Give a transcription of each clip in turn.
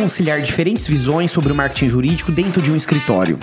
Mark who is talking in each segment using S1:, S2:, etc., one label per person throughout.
S1: conciliar diferentes visões sobre o marketing jurídico dentro de um escritório.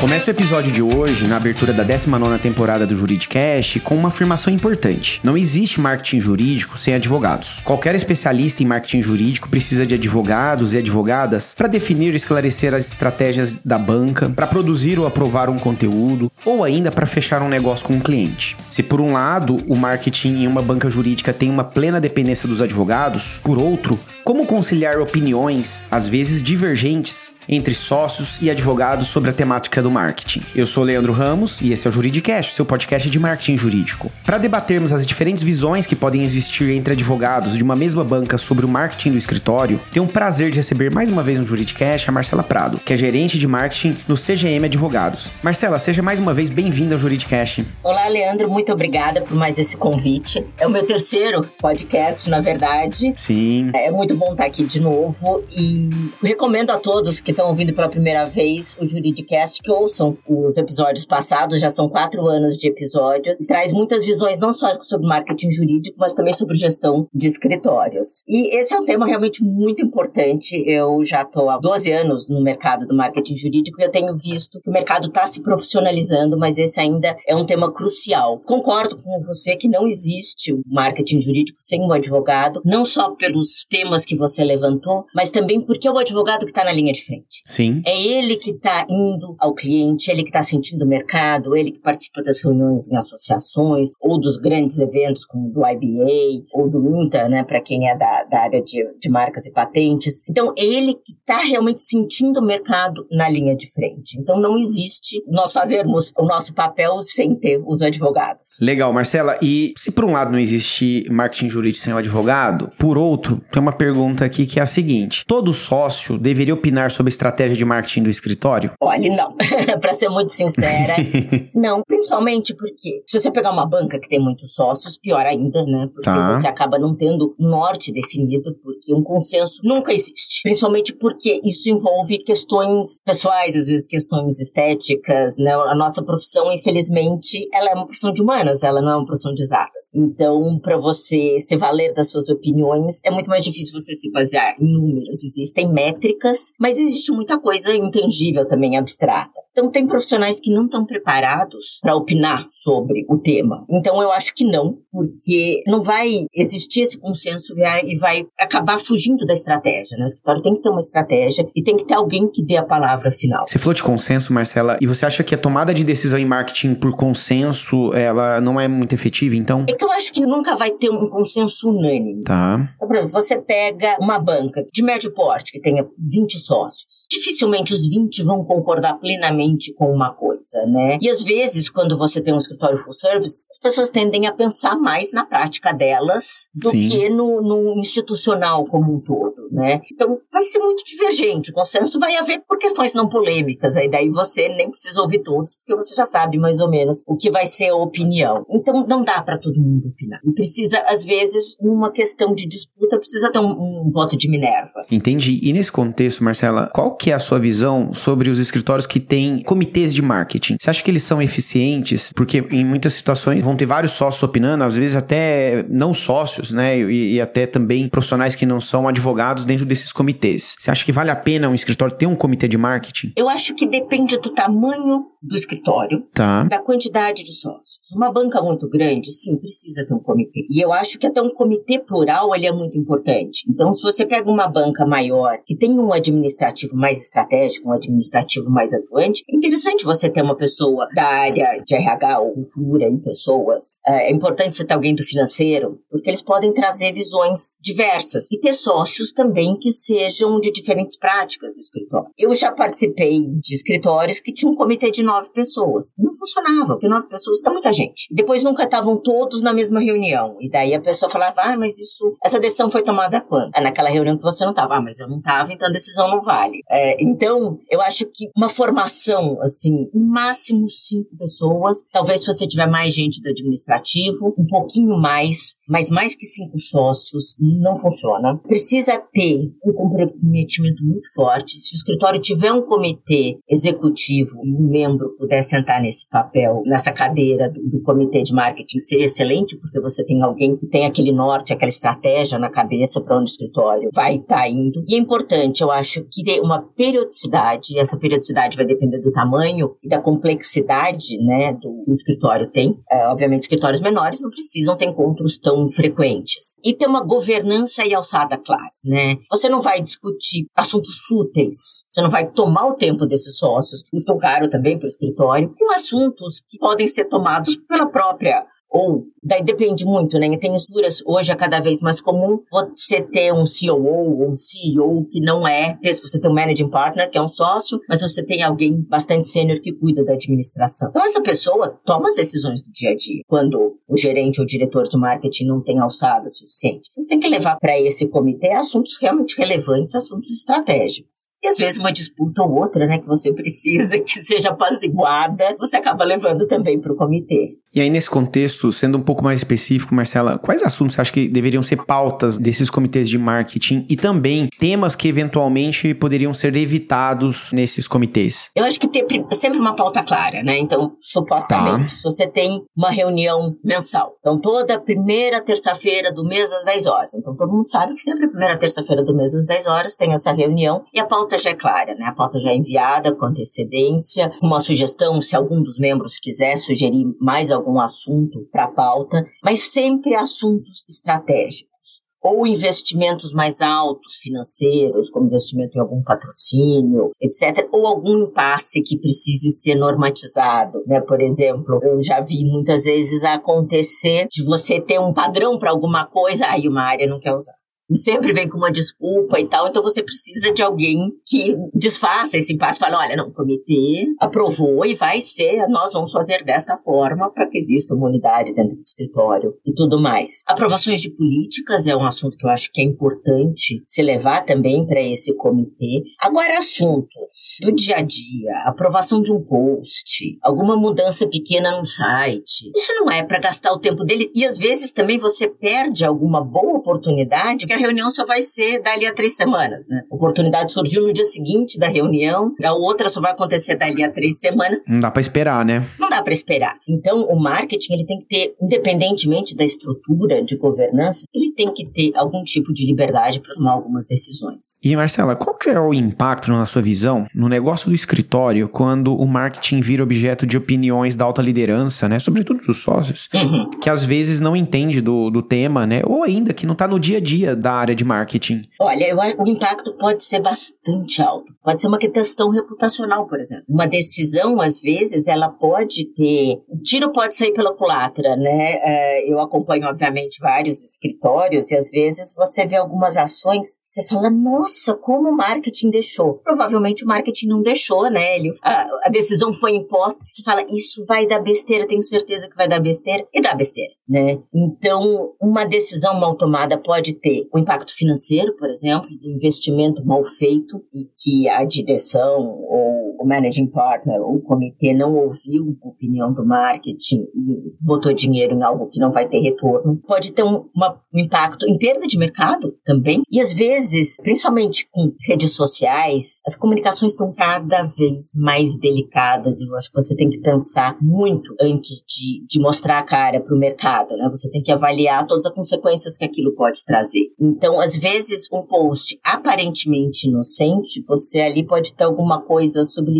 S1: Começa o episódio de hoje, na abertura da 19 temporada do Juridicast, com uma afirmação importante. Não existe marketing jurídico sem advogados. Qualquer especialista em marketing jurídico precisa de advogados e advogadas para definir e esclarecer as estratégias da banca, para produzir ou aprovar um conteúdo, ou ainda para fechar um negócio com um cliente. Se por um lado o marketing em uma banca jurídica tem uma plena dependência dos advogados, por outro, como conciliar opiniões, às vezes divergentes, entre sócios e advogados sobre a temática do marketing. Eu sou Leandro Ramos e esse é o Juridicast, seu podcast de marketing jurídico. Para debatermos as diferentes visões que podem existir entre advogados de uma mesma banca sobre o marketing do escritório, tenho o prazer de receber mais uma vez no Juridicast a Marcela Prado, que é gerente de marketing no CGM Advogados. Marcela, seja mais uma vez bem-vinda ao Juridicast.
S2: Olá, Leandro, muito obrigada por mais esse convite. É o meu terceiro podcast, na verdade.
S1: Sim.
S2: É muito bom estar aqui de novo e recomendo a todos que estão ouvindo pela primeira vez o Juridicast, que ouçam os episódios passados, já são quatro anos de episódio, traz muitas visões não só sobre marketing jurídico, mas também sobre gestão de escritórios. E esse é um tema realmente muito importante. Eu já estou há 12 anos no mercado do marketing jurídico e eu tenho visto que o mercado está se profissionalizando, mas esse ainda é um tema crucial. Concordo com você que não existe o marketing jurídico sem o advogado, não só pelos temas que você levantou, mas também porque é o advogado que está na linha de frente.
S1: Sim.
S2: É ele que está indo ao cliente, ele que está sentindo o mercado, ele que participa das reuniões em associações ou dos grandes eventos como do IBA ou do INTA, né, para quem é da, da área de, de marcas e patentes. Então, é ele que está realmente sentindo o mercado na linha de frente. Então, não existe nós fazermos o nosso papel sem ter os advogados.
S1: Legal, Marcela. E se por um lado não existe marketing jurídico sem o advogado, por outro, tem uma pergunta aqui que é a seguinte: todo sócio deveria opinar sobre estratégia de marketing do escritório?
S2: Olha, não. para ser muito sincera, não. Principalmente porque se você pegar uma banca que tem muitos sócios, pior ainda, né? Porque
S1: Tá.
S2: você acaba não tendo norte definido, porque um consenso nunca existe. Principalmente porque isso envolve questões pessoais, às vezes questões estéticas, né? A nossa profissão, infelizmente, ela é uma profissão de humanas, ela não é uma profissão de exatas. Então, para você se valer das suas opiniões, é muito mais difícil você se basear em números. Existem métricas, mas existe muita coisa intangível também, abstrata. Então, tem profissionais que não estão preparados para opinar sobre o tema. Então, eu acho que não, porque não vai existir esse consenso e vai- acabar fugindo da estratégia. Né? O escritório tem que ter uma estratégia e tem que ter alguém que dê a palavra final.
S1: Você falou de consenso, Marcela, e você acha que a tomada de decisão em marketing por consenso, ela não é muito efetiva, então?
S2: É que eu acho que nunca vai ter um consenso unânime.
S1: Tá.
S2: Então, Por exemplo, você pega uma banca de médio porte que tenha 20 sócios. Dificilmente os 20 vão concordar plenamente com uma coisa, né? E às vezes, quando você tem um escritório full service, as pessoas tendem a pensar mais na prática delas do
S1: Sim.
S2: que no, no institucional como um todo, né? Então, vai ser muito divergente. O consenso vai haver por questões não polêmicas. Aí daí você nem precisa ouvir todos, porque você já sabe mais ou menos o que vai ser a opinião. Então, não dá para todo mundo opinar. E precisa, às vezes, numa questão de disputa, precisa ter um, um voto de Minerva.
S1: Entendi. E nesse contexto, Marcela, qual que é a sua visão sobre os escritórios que têm comitês de marketing? Você acha que eles são eficientes? Porque em muitas situações vão ter vários sócios opinando, às vezes até não sócios, né? E, e até também profissionais que não são advogados dentro desses comitês. Você acha que vale a pena um escritório ter um comitê de marketing?
S2: Eu acho que depende do tamanho do escritório,
S1: Tá.
S2: da quantidade de sócios. Uma banca muito grande, sim, precisa ter um comitê. E eu acho que até um comitê plural ele é muito importante. Então, se você pega uma banca maior que tem um administrativo mais estratégico, um administrativo mais atuante, é interessante você ter uma pessoa da área de RH ou cultura e pessoas. É importante você ter alguém do financeiro, porque eles podem trazer visões diversas e ter sócios também que sejam de diferentes práticas do escritório. Eu já participei de escritórios que tinham um comitê de nove pessoas. Não funcionava, porque nove pessoas é muita gente. Depois nunca estavam todos na mesma reunião. E daí a pessoa falava, ah, mas isso, essa decisão foi tomada quando? É naquela reunião que você não estava. Ah, mas eu não estava, então a decisão não vale. É, então, eu acho que uma formação, assim, no máximo cinco pessoas. Talvez se você tiver mais gente do administrativo, um pouquinho mais, mas mais que cinco sócios, não funciona. Precisa ter um comprometimento muito forte. Se o escritório tiver um comitê executivo um membro membro puder sentar nesse papel, nessa cadeira do, do comitê de marketing, seria excelente, porque você tem alguém que tem aquele norte, aquela estratégia na cabeça para onde o escritório vai estar tá indo. E é importante, eu acho, que ter uma periodicidade, e essa periodicidade vai depender do tamanho e da complexidade né, do, do escritório tem. É, obviamente, escritórios menores não precisam ter encontros tão frequentes. E ter uma governança e alçada classe, né? Você não vai discutir assuntos fúteis, você não vai tomar o tempo desses sócios, custam caro também para o escritório, com assuntos que podem ser tomados pela própria ou daí depende muito, né? Em estruturas hoje é cada vez mais comum você ter um COO ou um CEO que não é, você tem um managing partner que é um sócio, mas você tem alguém bastante sênior que cuida da administração. Então essa pessoa toma as decisões do dia a dia. Quando o gerente ou diretor de marketing não tem alçada suficiente, você tem que levar para esse comitê assuntos realmente relevantes, assuntos estratégicos. E às vezes uma disputa ou outra, né, que você precisa que seja apaziguada, você acaba levando também para o comitê.
S1: E aí, nesse contexto, sendo um pouco mais específico, Marcela, quais assuntos você acha que deveriam ser pautas desses comitês de marketing e também temas que eventualmente poderiam ser evitados nesses comitês?
S2: Eu acho que ter sempre uma pauta clara, né? Então, supostamente, tá. se você tem uma reunião mensal, então toda primeira terça-feira do mês às 10 horas, então todo mundo sabe que sempre a primeira terça-feira do mês às 10 horas tem essa reunião e a pauta já é clara, né? A pauta já é enviada com antecedência, uma sugestão, se algum dos membros quiser sugerir mais algum algum assunto para pauta, mas sempre assuntos estratégicos ou investimentos mais altos financeiros, como investimento em algum patrocínio, etc., ou algum impasse que precise ser normatizado, né? Por exemplo, eu já vi muitas vezes acontecer de você ter um padrão para alguma coisa, aí uma área não quer usar e sempre vem com uma desculpa e tal. Então você precisa de alguém que desfaça esse impasse. Fala, olha, não, o comitê aprovou e vai ser, nós vamos fazer desta forma para que exista uma unidade dentro do escritório e tudo mais. Aprovações de políticas é um assunto que eu acho que é importante se levar também para esse comitê. Agora, assuntos do dia a dia, aprovação de um post, alguma mudança pequena no site. Isso não é para gastar o tempo deles e às vezes também você perde alguma boa oportunidade que a reunião só vai ser dali a três semanas, né? A oportunidade surgiu no dia seguinte da reunião, a outra só vai acontecer dali a três semanas.
S1: Não dá para esperar, né?
S2: Não dá para esperar. Então, o marketing, ele tem que ter, independentemente da estrutura de governança, ele tem que ter algum tipo de liberdade para tomar algumas decisões.
S1: E, Marcela, qual que é o impacto, na sua visão, no negócio do escritório, quando o marketing vira objeto de opiniões da alta liderança, né? Sobretudo dos sócios, uhum. que às vezes não entende do, do tema, né? Ou ainda que não tá no dia a dia da área de marketing?
S2: Olha, eu, o impacto pode ser bastante alto. Pode ser uma questão reputacional, por exemplo. Uma decisão, às vezes, ela pode ter. O tiro pode sair pela culatra, né? É, eu acompanho, obviamente, vários escritórios e às vezes você vê algumas ações, você fala, nossa, como o marketing deixou. Provavelmente o marketing não deixou, né? Ele, a, a decisão foi imposta. Você fala, isso vai dar besteira, tenho certeza que vai dar besteira. E dá besteira, né? Então, uma decisão mal tomada pode ter o impacto financeiro, por exemplo, do investimento mal feito e que a direção ou o managing partner ou o comitê não ouviu a opinião do marketing e botou dinheiro em algo que não vai ter retorno. Pode ter um, uma, um impacto em perda de mercado também. E às vezes, principalmente com redes sociais, as comunicações estão cada vez mais delicadas e eu acho que você tem que pensar muito antes de, de mostrar a cara para o mercado, né? Você tem que avaliar todas as consequências que aquilo pode trazer. Então, às vezes, um post aparentemente inocente, você ali pode ter alguma coisa subliminar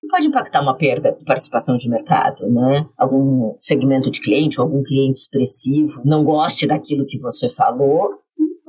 S2: que pode impactar uma perda de participação de mercado, né? Algum segmento de cliente, algum cliente expressivo não goste daquilo que você falou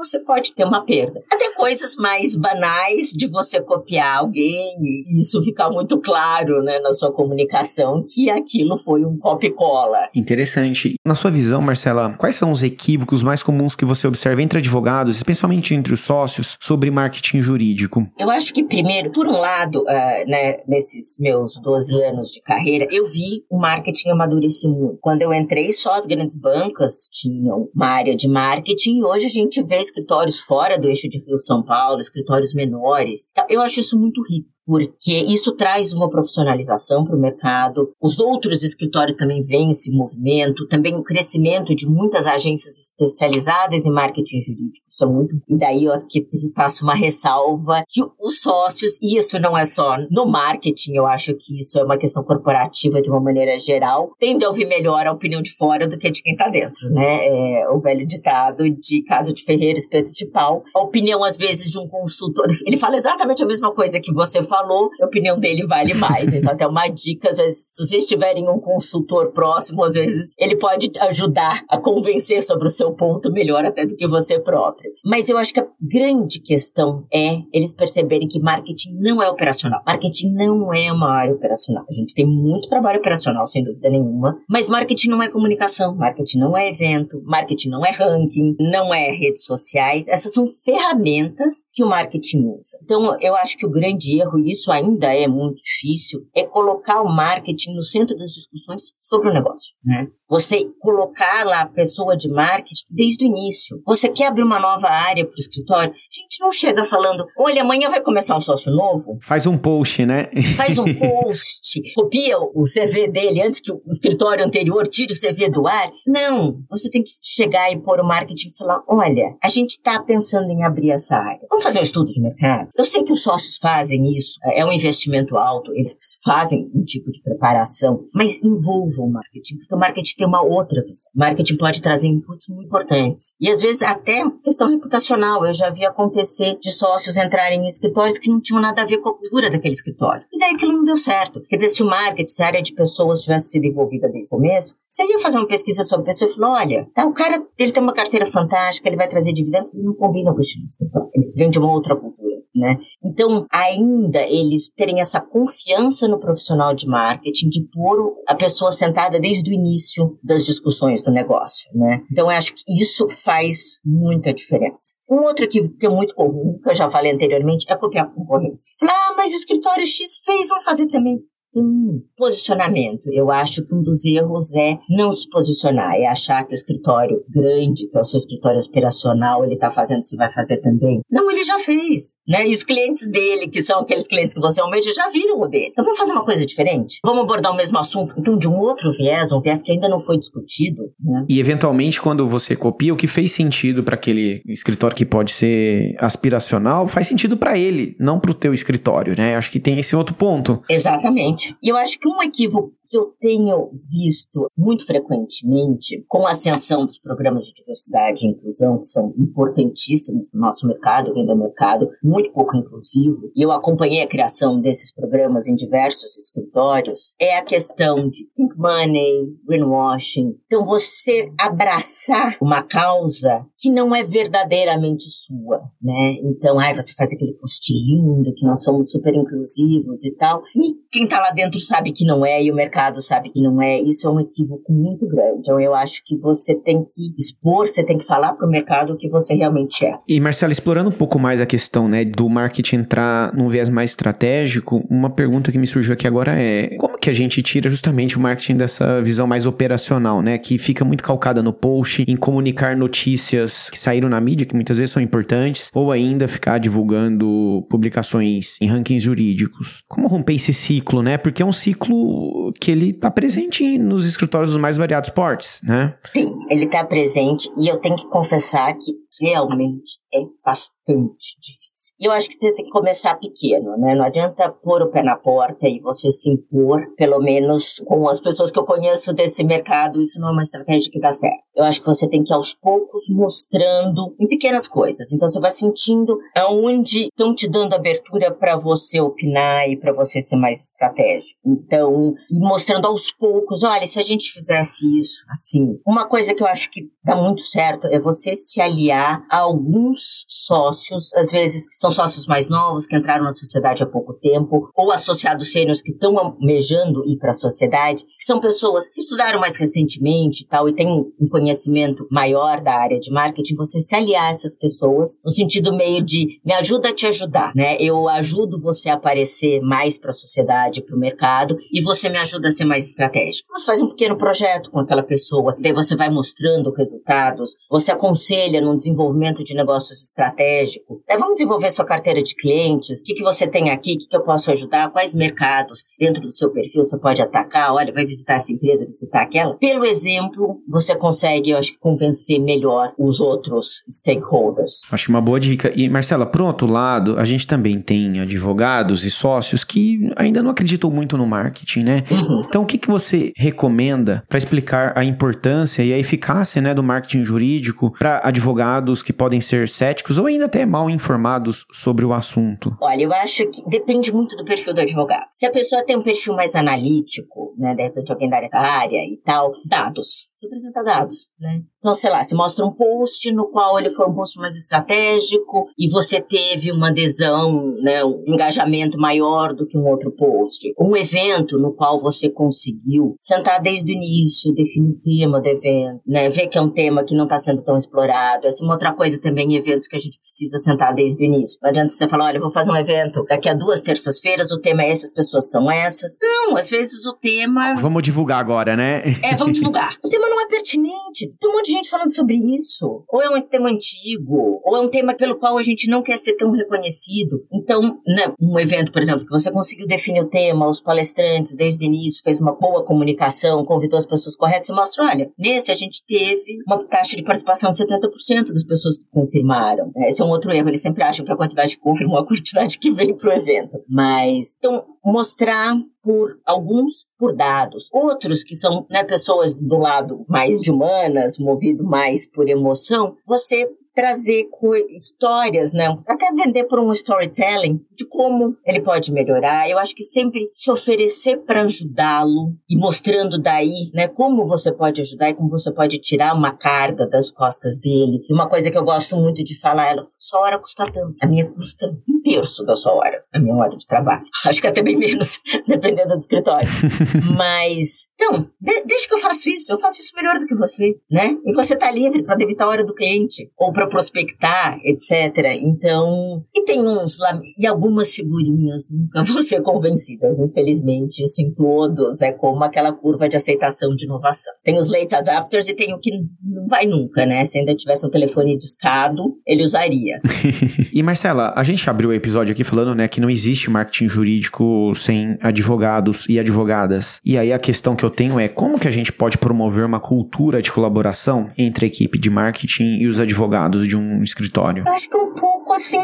S2: você pode ter uma perda. Até coisas mais banais de você copiar alguém e isso ficar muito claro né, na sua comunicação que aquilo foi um copy-cola.
S1: Interessante. Na sua visão, Marcela, quais são os equívocos mais comuns que você observa entre advogados, especialmente entre os sócios, sobre marketing jurídico?
S2: Eu acho que, primeiro, por um lado, uh, né, nesses meus 12 anos de carreira, eu vi o marketing amadurecer muito. Quando eu entrei, só as grandes bancas tinham uma área de marketing e hoje a gente vê escritórios fora do eixo de Rio São Paulo, escritórios menores. Eu acho isso muito rico. Porque isso traz uma profissionalização para o mercado. Os outros escritórios também veem esse movimento, também o crescimento de muitas agências especializadas em marketing jurídico. É muito. E daí eu aqui faço uma ressalva que os sócios, e isso não é só no marketing, eu acho que isso é uma questão corporativa de uma maneira geral, tende a ouvir melhor a opinião de fora do que de quem está dentro, né? É o velho ditado de casa de ferreiro, espeto de pau. A opinião, às vezes, de um consultor, ele fala exatamente a mesma coisa que você falou, a opinião dele vale mais. Então, até uma dica, às vezes, se vocês tiverem um consultor próximo, às vezes, ele pode ajudar a convencer sobre o seu ponto melhor até do que você próprio. Mas eu acho que a grande questão é eles perceberem que marketing não é operacional. Marketing não é uma área operacional. A gente tem muito trabalho operacional, sem dúvida nenhuma, mas marketing não é comunicação, marketing não é evento, marketing não é ranking, não é redes sociais. Essas são ferramentas que o marketing usa. Então, eu acho que o grande erro, e isso ainda é muito difícil, é colocar o marketing no centro das discussões sobre o negócio, né? Você colocar lá a pessoa de marketing desde o início. Você quer abrir uma nova área para o escritório? A gente não chega falando, olha, amanhã vai começar um sócio novo.
S1: Faz um post, né?
S2: Faz um post, copia o CV dele antes que o escritório anterior tire o CV do ar. Não, você tem que chegar e pôr o marketing e falar, olha, a gente está pensando em abrir essa área. Vamos fazer um estudo de mercado? Eu sei que os sócios fazem isso, é um investimento alto, eles fazem um tipo de preparação, mas envolva o marketing, porque o marketing tem uma outra visão. O marketing pode trazer inputs muito importantes. E às vezes até questão reputacional, eu já vi acontecer de sócios entrarem em escritórios que não tinham nada a ver com a cultura daquele escritório. E daí aquilo não deu certo. Quer dizer, se o marketing, se a área de pessoas tivesse sido envolvida desde o começo, você ia fazer uma pesquisa sobre a pessoa e falou, olha, tá, o cara, ele tem uma carteira fantástica, ele vai trazer dividendos, ele não combina com o estilo de escritório. Ele vem de uma outra cultura né? Então, ainda eles terem essa confiança no profissional de marketing, de pôr a pessoa sentada desde o início das discussões do negócio, né? Então, eu acho que isso faz muita diferença. Um outro que, que é muito comum, que eu já falei anteriormente, é copiar a concorrência. Falar, ah, mas o escritório X fez, vamos fazer também. Hum, posicionamento. Eu acho que um dos erros é não se posicionar, é achar que o escritório grande, que é o seu escritório aspiracional, ele está fazendo, você vai fazer também. Não, ele já fez, né? E os clientes dele, que são aqueles clientes que você almeja, já viram o dele. Então vamos fazer uma coisa diferente? Vamos abordar o mesmo assunto, então de um outro viés, um viés que ainda não foi discutido, né?
S1: E eventualmente, quando você copia, o que fez sentido para aquele escritório que pode ser aspiracional, faz sentido para ele, não para o teu escritório, né? Acho que tem esse outro ponto.
S2: Exatamente. E eu acho que um equívoco que eu tenho visto muito frequentemente com a ascensão dos programas de diversidade e inclusão, que são importantíssimos no nosso mercado, ainda é um mercado muito pouco inclusivo, e eu acompanhei a criação desses programas em diversos escritórios, é a questão de pink money, greenwashing. Então, você abraçar uma causa que não é verdadeiramente sua, né? Então, ai, você faz aquele post lindo, que nós somos super inclusivos e tal, e quem tá lá dentro sabe que não é, e o mercado mercado sabe que não é, isso é um equívoco muito grande. Então eu acho que você tem que expor, você tem que falar para o mercado o que você realmente é.
S1: E Marcela, explorando um pouco mais a questão, né, do marketing entrar num viés mais estratégico, uma pergunta que me surgiu aqui agora é: como que a gente tira justamente o marketing dessa visão mais operacional, né, que fica muito calcada no post, em comunicar notícias que saíram na mídia, que muitas vezes são importantes, ou ainda ficar divulgando publicações em rankings jurídicos? Como romper esse ciclo, né? Porque é um ciclo que ele está presente nos escritórios dos mais variados portes, né?
S2: Sim, ele está presente e eu tenho que confessar que realmente é bastante difícil. Eu acho que você tem que começar pequeno, né? Não adianta pôr o pé na porta e você se impor, pelo menos com as pessoas que eu conheço desse mercado, isso não é uma estratégia que dá certo. Eu acho que você tem que aos poucos mostrando em pequenas coisas. Então você vai sentindo aonde estão te dando abertura para você opinar e para você ser mais estratégico. Então, mostrando aos poucos, olha, se a gente fizesse isso assim. Uma coisa que eu acho que dá muito certo é você se aliar a alguns sócios, às vezes são sócios mais novos que entraram na sociedade há pouco tempo, ou associados sêniores que estão almejando ir para a sociedade, que são pessoas que estudaram mais recentemente e tal, e têm um conhecimento maior da área de marketing, você se aliar a essas pessoas no sentido meio de me ajuda a te ajudar, né? Eu ajudo você a aparecer mais para a sociedade, para o mercado e você me ajuda a ser mais estratégico. Você faz um pequeno projeto com aquela pessoa, daí você vai mostrando resultados, você aconselha no desenvolvimento de negócios estratégicos. Daí vamos desenvolver sua carteira de clientes, o que, que você tem aqui, o que, que eu posso ajudar, quais mercados dentro do seu perfil você pode atacar, olha, vai visitar essa empresa, visitar aquela. Pelo exemplo, você consegue, eu acho convencer melhor os outros stakeholders.
S1: Acho que uma boa dica. E, Marcela, por outro lado, a gente também tem advogados e sócios que ainda não acreditam muito no marketing, né? Uhum. Então, o que, que você recomenda para explicar a importância e a eficácia né, do marketing jurídico para advogados que podem ser céticos ou ainda até mal informados sobre o assunto?
S2: Olha, eu acho que depende muito do perfil do advogado. Se a pessoa tem um perfil mais analítico, né, de repente alguém da área e tal, dados você apresenta dados, né? Então, sei lá, você mostra um post no qual ele foi um post mais estratégico e você teve uma adesão, né, um engajamento maior do que um outro post. Um evento no qual você conseguiu sentar desde o início, definir o tema do evento, né, ver que é um tema que não está sendo tão explorado. Essa é uma outra coisa também, eventos que a gente precisa sentar desde o início. Não adianta você falar, olha, vou fazer um evento daqui a duas terças-feiras, o tema é esse, as pessoas são essas. Não, às vezes o tema...
S1: Vamos divulgar agora, né?
S2: É, vamos divulgar. O tema não é pertinente. Tem um monte de gente falando sobre isso. Ou é um tema antigo, ou é um tema pelo qual a gente não quer ser tão reconhecido. Então, né, um evento, por exemplo, que você conseguiu definir o tema, os palestrantes desde o início, fez uma boa comunicação, convidou as pessoas corretas, você mostra, olha, nesse a gente teve uma taxa de participação de 70% das pessoas que confirmaram. Esse é um outro erro, eles sempre acham que a quantidade que confirmou é a quantidade que veio para o evento. Mas, então, mostrar por alguns por dados, outros que são né, pessoas do lado mais de humanas, movido mais por emoção, você trazer histórias, né? Até vender por um storytelling de como ele pode melhorar. Eu acho que sempre se oferecer para ajudá-lo e mostrando daí, né, como você pode ajudar e como você pode tirar uma carga das costas dele. E uma coisa que eu gosto muito de falar, ela, sua hora custa tanto. A minha custa um terço da sua hora, a minha hora de trabalho. Acho que até bem menos, dependendo do escritório. Mas, então, de, desde que eu faço isso, eu faço isso melhor do que você, né? E você tá livre para debitar a hora do cliente ou para prospectar, etc. Então, e tem uns lá, e algumas figurinhas nunca vão ser convencidas, infelizmente, isso em todos, é como aquela curva de aceitação de inovação. Tem os late adapters e tem o que não vai nunca, né? Se ainda tivesse um telefone discado, ele usaria.
S1: e Marcela, a gente abriu o episódio aqui falando, né, que não existe marketing jurídico sem advogados e advogadas. E aí a questão que eu tenho é como que a gente pode promover uma cultura de colaboração entre a equipe de marketing e os advogados de um escritório?
S2: Eu acho que um pouco assim,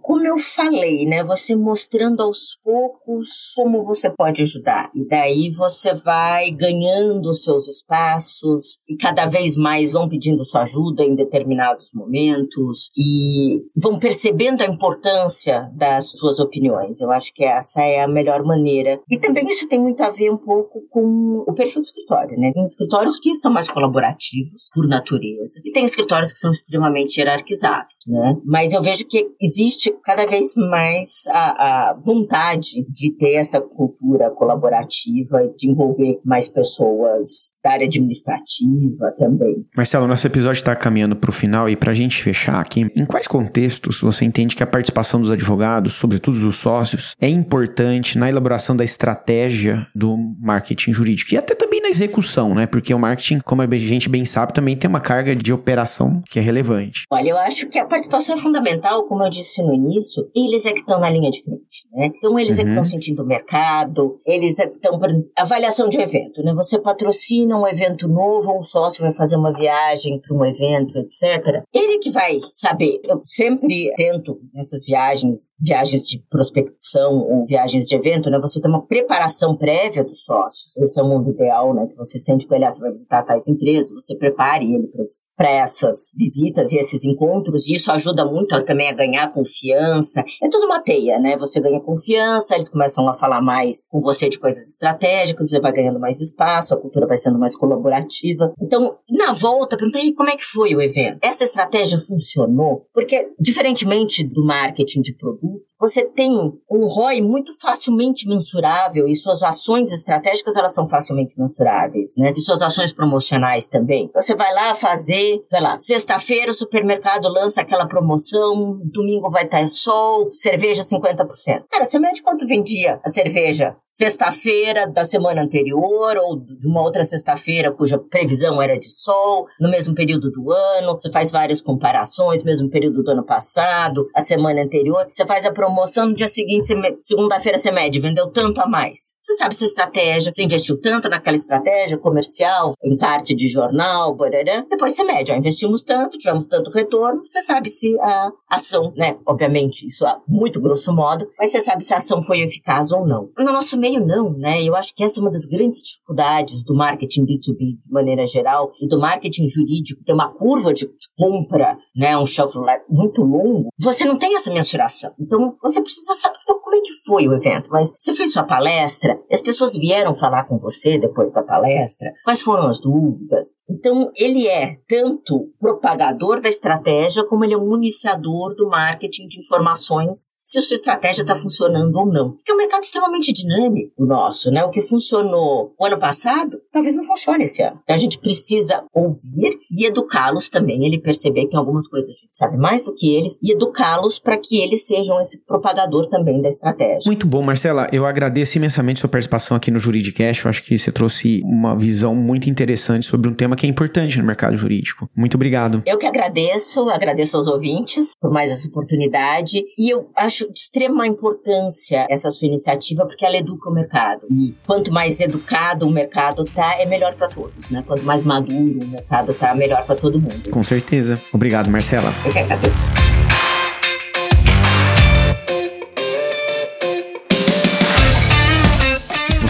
S2: como eu falei, né? Você mostrando aos poucos como você pode ajudar. E daí você vai ganhando seus espaços e cada vez mais vão pedindo sua ajuda em determinados momentos e vão percebendo a importância das suas opiniões. Eu acho que essa é a melhor maneira. E também isso tem muito a ver um pouco com o perfil do escritório, né? Tem escritórios que são mais colaborativos por natureza e tem escritórios que são extremamente hierarquizados, né? Mas eu vejo que existe cada vez mais a, a vontade de ter essa cultura colaborativa, de envolver mais pessoas da área administrativa também.
S1: Marcelo, nosso episódio está caminhando para o final e para a gente fechar aqui, em quais contextos você entende que a participação dos advogados, sobretudo dos sócios, é importante na elaboração da estratégia do marketing jurídico e até também na execução, né? Porque o marketing, como a gente bem sabe, também tem uma carga de operação que é relevante.
S2: Olha, eu acho que a participação é fundamental, como eu disse no início, eles é que estão na linha de frente, né? Então eles uhum. é que estão uhum. sentindo o mercado, eles é que estão avaliação de evento, né? Você patrocina um evento novo, um sócio vai fazer uma viagem para um evento, etc. Ele que vai saber. Eu sempre tento nessas viagens, viagens de prospecção ou viagens de evento, né? Você tem uma preparação prévia dos sócios. Esse é o mundo ideal, né? Que você sente ele, ah, você vai visitar tais empresas, você prepare ele para essas visitas e esses encontros. E isso ajuda muito também a ganhar confiança. É tudo uma teia, né? Você ganha confiança, eles começam a falar mais com você de coisas estratégicas, você vai ganhando mais espaço, a cultura vai sendo mais colaborativa. Então, na volta, perguntei como é que foi o evento. Essa estratégia funcionou? Porque, diferentemente do marketing de produto, você tem um ROI muito facilmente mensurável e suas ações estratégicas elas são facilmente mensuráveis, né? E suas ações promocionais também. Você vai lá fazer, sei lá, sexta-feira o supermercado lança aquela promoção, domingo vai estar sol, cerveja 50%. Cara, você mede quanto vendia a cerveja sexta-feira da semana anterior ou de uma outra sexta-feira cuja previsão era de sol, no mesmo período do ano, você faz várias comparações, mesmo período do ano passado, a semana anterior, você faz a promoção, no dia seguinte, segunda-feira você mede, vendeu tanto a mais. Você sabe sua estratégia, você investiu tanto naquela estratégia comercial, encarte de jornal, barará. depois você mede, ó, investimos tanto, tivemos tanto retorno, você sabe se a ação, né, obviamente, isso é muito grosso modo, mas você sabe se a ação foi eficaz ou não. No nosso meio, não, né? Eu acho que essa é uma das grandes dificuldades do marketing B2B de maneira geral e do marketing jurídico, tem uma curva de compra, né, um shelf life muito longo. Você não tem essa mensuração. Então, você precisa saber então, como é que foi o evento. Mas você fez sua palestra, as pessoas vieram falar com você depois da palestra, quais foram as dúvidas. Então, ele é tanto propagador da estratégia, como ele é um iniciador do marketing de informações se a sua estratégia está funcionando ou não. Porque é um mercado extremamente dinâmico, o nosso, né? O que funcionou o ano passado, talvez não funcione esse ano. Então, a gente precisa ouvir e educá-los também. Ele perceber que algumas coisas a gente sabe mais do que eles e educá-los para que eles sejam esse propagador também da estratégia.
S1: Muito bom, Marcela. Eu agradeço imensamente sua participação aqui no Juridicast. Eu acho que você trouxe uma visão muito interessante sobre um tema que é importante no mercado jurídico. Muito obrigado.
S2: Eu que agradeço, agradeço aos ouvintes por mais essa oportunidade e eu acho de extrema importância essa sua iniciativa porque ela educa o mercado. E quanto mais educado o mercado tá, é melhor para todos, né? Quanto mais maduro o mercado tá, melhor para todo mundo.
S1: Com certeza. Obrigado, Marcela.
S2: Eu que agradeço.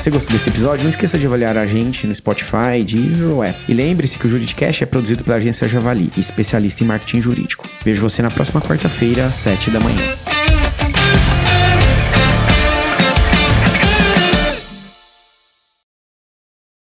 S1: Você gostou desse episódio, não esqueça de avaliar a gente no Spotify, Deezer ou App. E lembre-se que o Juridicast é produzido pela agência Javali, especialista em marketing jurídico. Vejo você na próxima quarta-feira, às 7 da manhã.